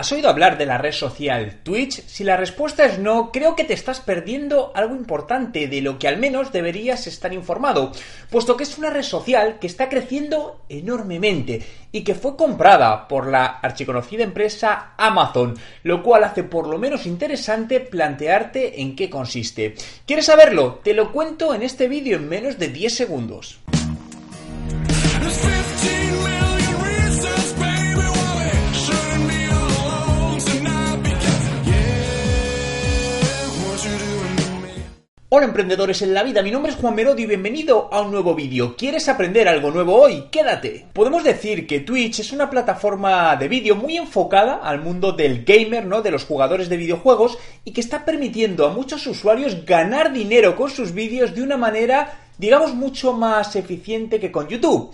¿Has oído hablar de la red social Twitch? Si la respuesta es no, creo que te estás perdiendo algo importante de lo que al menos deberías estar informado, puesto que es una red social que está creciendo enormemente y que fue comprada por la archiconocida empresa Amazon, lo cual hace por lo menos interesante plantearte en qué consiste. ¿Quieres saberlo? Te lo cuento en este vídeo en menos de 10 segundos. Hola emprendedores en la vida, mi nombre es Juan Merodio y bienvenido a un nuevo vídeo. ¿Quieres aprender algo nuevo hoy? Quédate. Podemos decir que Twitch es una plataforma de vídeo muy enfocada al mundo del gamer, ¿no? De los jugadores de videojuegos y que está permitiendo a muchos usuarios ganar dinero con sus vídeos de una manera, digamos, mucho más eficiente que con YouTube.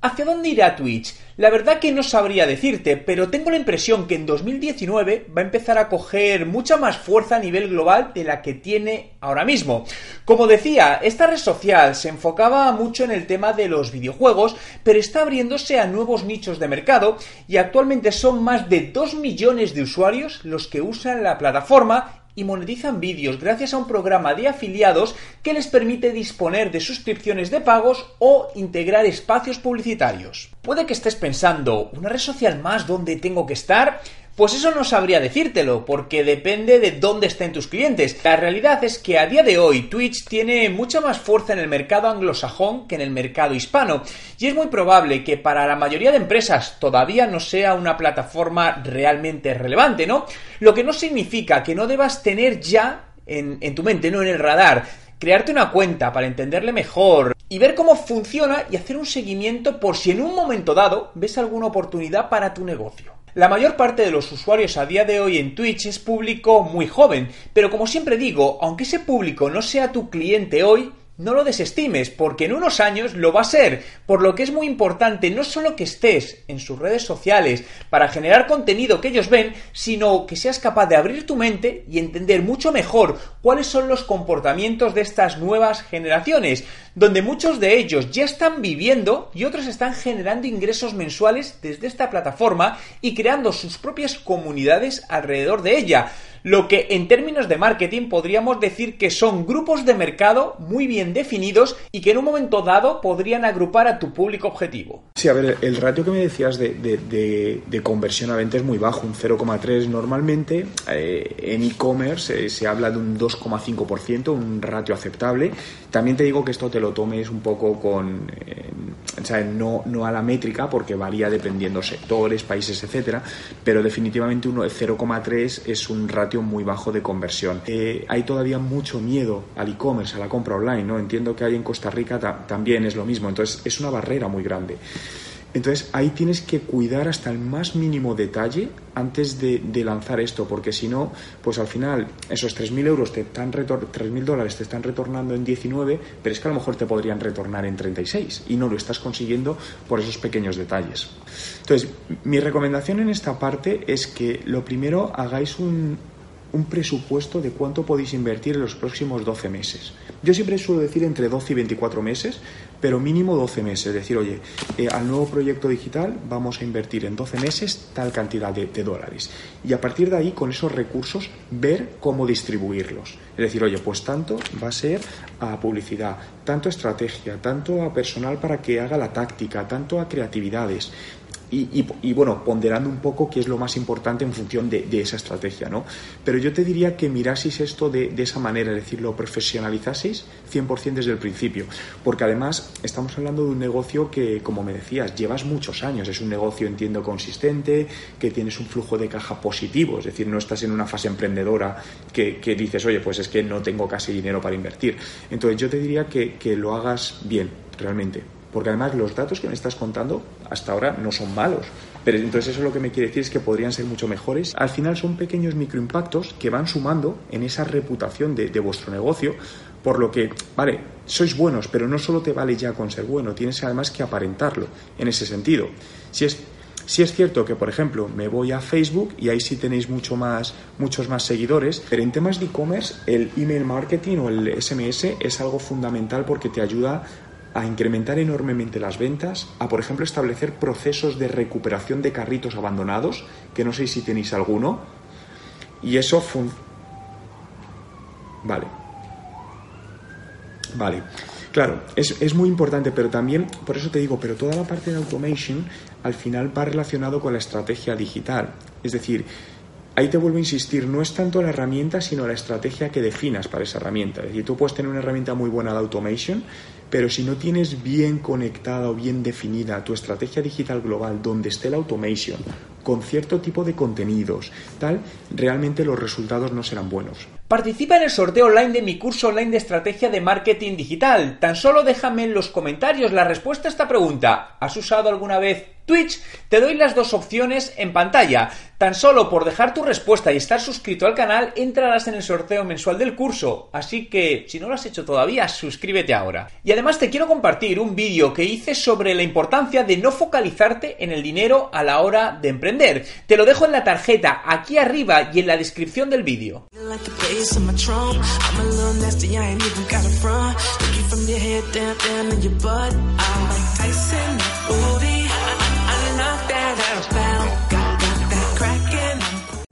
¿Hacia dónde irá Twitch? La verdad que no sabría decirte, pero tengo la impresión que en 2019 va a empezar a coger mucha más fuerza a nivel global de la que tiene ahora mismo. Como decía, esta red social se enfocaba mucho en el tema de los videojuegos, pero está abriéndose a nuevos nichos de mercado y actualmente son más de 2 millones de usuarios los que usan la plataforma y monetizan vídeos gracias a un programa de afiliados que les permite disponer de suscripciones de pagos o integrar espacios publicitarios. Puede que estés pensando, ¿una red social más donde tengo que estar? Pues eso no sabría decírtelo, porque depende de dónde estén tus clientes. La realidad es que a día de hoy Twitch tiene mucha más fuerza en el mercado anglosajón que en el mercado hispano, y es muy probable que para la mayoría de empresas todavía no sea una plataforma realmente relevante, ¿no? Lo que no significa que no debas tener ya en, tu mente, no en el radar, crearte una cuenta para entenderle mejor y ver cómo funciona y hacer un seguimiento por si en un momento dado ves alguna oportunidad para tu negocio. La mayor parte de los usuarios a día de hoy en Twitch es público muy joven, pero como siempre digo, aunque ese público no sea tu cliente hoy, no lo desestimes, porque en unos años lo va a ser, por lo que es muy importante no solo que estés en sus redes sociales para generar contenido que ellos ven, sino que seas capaz de abrir tu mente y entender mucho mejor cuáles son los comportamientos de estas nuevas generaciones, donde muchos de ellos ya están viviendo y otros están generando ingresos mensuales desde esta plataforma y creando sus propias comunidades alrededor de ella lo que en términos de marketing podríamos decir que son grupos de mercado muy bien definidos y que en un momento dado podrían agrupar a tu público objetivo. Sí, a ver, el ratio que me decías de, conversión a venta es muy bajo, un 0,3 normalmente. Eh, en e-commerce eh, se habla de un 2,5%, un ratio aceptable. También te digo que esto te lo tomes un poco con, eh, no, no a la métrica porque varía dependiendo sectores, países, etcétera, pero definitivamente uno de 0,3 es un ratio muy bajo de conversión. Eh, hay todavía mucho miedo al e-commerce, a la compra online, ¿no? Entiendo que hay en Costa Rica también es lo mismo, entonces es una barrera muy grande. Entonces ahí tienes que cuidar hasta el más mínimo detalle antes de, lanzar esto, porque si no, pues al final esos 3.000 euros te están 3.000 dólares te están retornando en 19, pero es que a lo mejor te podrían retornar en 36 y no lo estás consiguiendo por esos pequeños detalles. Entonces, mi recomendación en esta parte es que lo primero hagáis un, un presupuesto de cuánto podéis invertir en los próximos 12 meses. Yo siempre suelo decir entre 12 y 24 meses, pero mínimo 12 meses. Es decir, oye, eh, al nuevo proyecto digital vamos a invertir en 12 meses tal cantidad de, dólares. Y a partir de ahí, con esos recursos, ver cómo distribuirlos. Es decir, oye, pues tanto va a ser a publicidad, tanto a estrategia, tanto a personal para que haga la táctica, tanto a creatividades y, bueno, ponderando un poco qué es lo más importante en función de, esa estrategia, ¿no? Pero yo te diría que miraseis esto de, esa manera, es decir, lo profesionalizaseis 100% desde el principio, porque además estamos hablando de un negocio que, como me decías, llevas muchos años, es un negocio, entiendo, consistente, que tienes un flujo de caja positivo, es decir, no estás en una fase emprendedora que, dices, oye, pues es que no tengo casi dinero para invertir. Entonces yo te diría que, que lo hagas bien, realmente porque además los datos que me estás contando hasta ahora no son malos. Pero entonces eso lo que me quiere decir es que podrían ser mucho mejores. Al final son pequeños microimpactos que van sumando en esa reputación de, vuestro negocio, por lo que, vale, sois buenos, pero no solo te vale ya con ser bueno, tienes además que aparentarlo en ese sentido. Si es si es cierto que, por ejemplo, me voy a Facebook y ahí sí tenéis mucho más, muchos más seguidores, pero en temas de e-commerce el email marketing o el SMS es algo fundamental porque te ayuda a incrementar enormemente las ventas, a por ejemplo establecer procesos de recuperación de carritos abandonados, que no sé si tenéis alguno, y eso fun Vale. Vale. Claro, es, es, muy importante, pero también, por eso te digo, pero toda la parte de automation al final va relacionado con la estrategia digital. Es decir, ahí te vuelvo a insistir, no es tanto la herramienta, sino la estrategia que definas para esa herramienta. Es decir, tú puedes tener una herramienta muy buena de automation, pero si no tienes bien conectada o bien definida tu estrategia digital global donde esté la automation, con cierto tipo de contenidos, tal, realmente los resultados no serán buenos. Participa en el sorteo online de mi curso online de estrategia de marketing digital. Tan solo déjame en los comentarios la respuesta a esta pregunta. ¿Has usado alguna vez Twitch? Te doy las dos opciones en pantalla. Tan solo por dejar tu respuesta y estar suscrito al canal entrarás en el sorteo mensual del curso. Así que, si no lo has hecho todavía, suscríbete ahora. Y además te quiero compartir un vídeo que hice sobre la importancia de no focalizarte en el dinero a la hora de emprender. Te lo dejo en la tarjeta aquí arriba y en la descripción del vídeo. keys to my trunk. I'm a little nasty, I ain't even got a front. Look you from your head down, down to your butt. I'm like Tyson, booty. I, I, I knock that out of.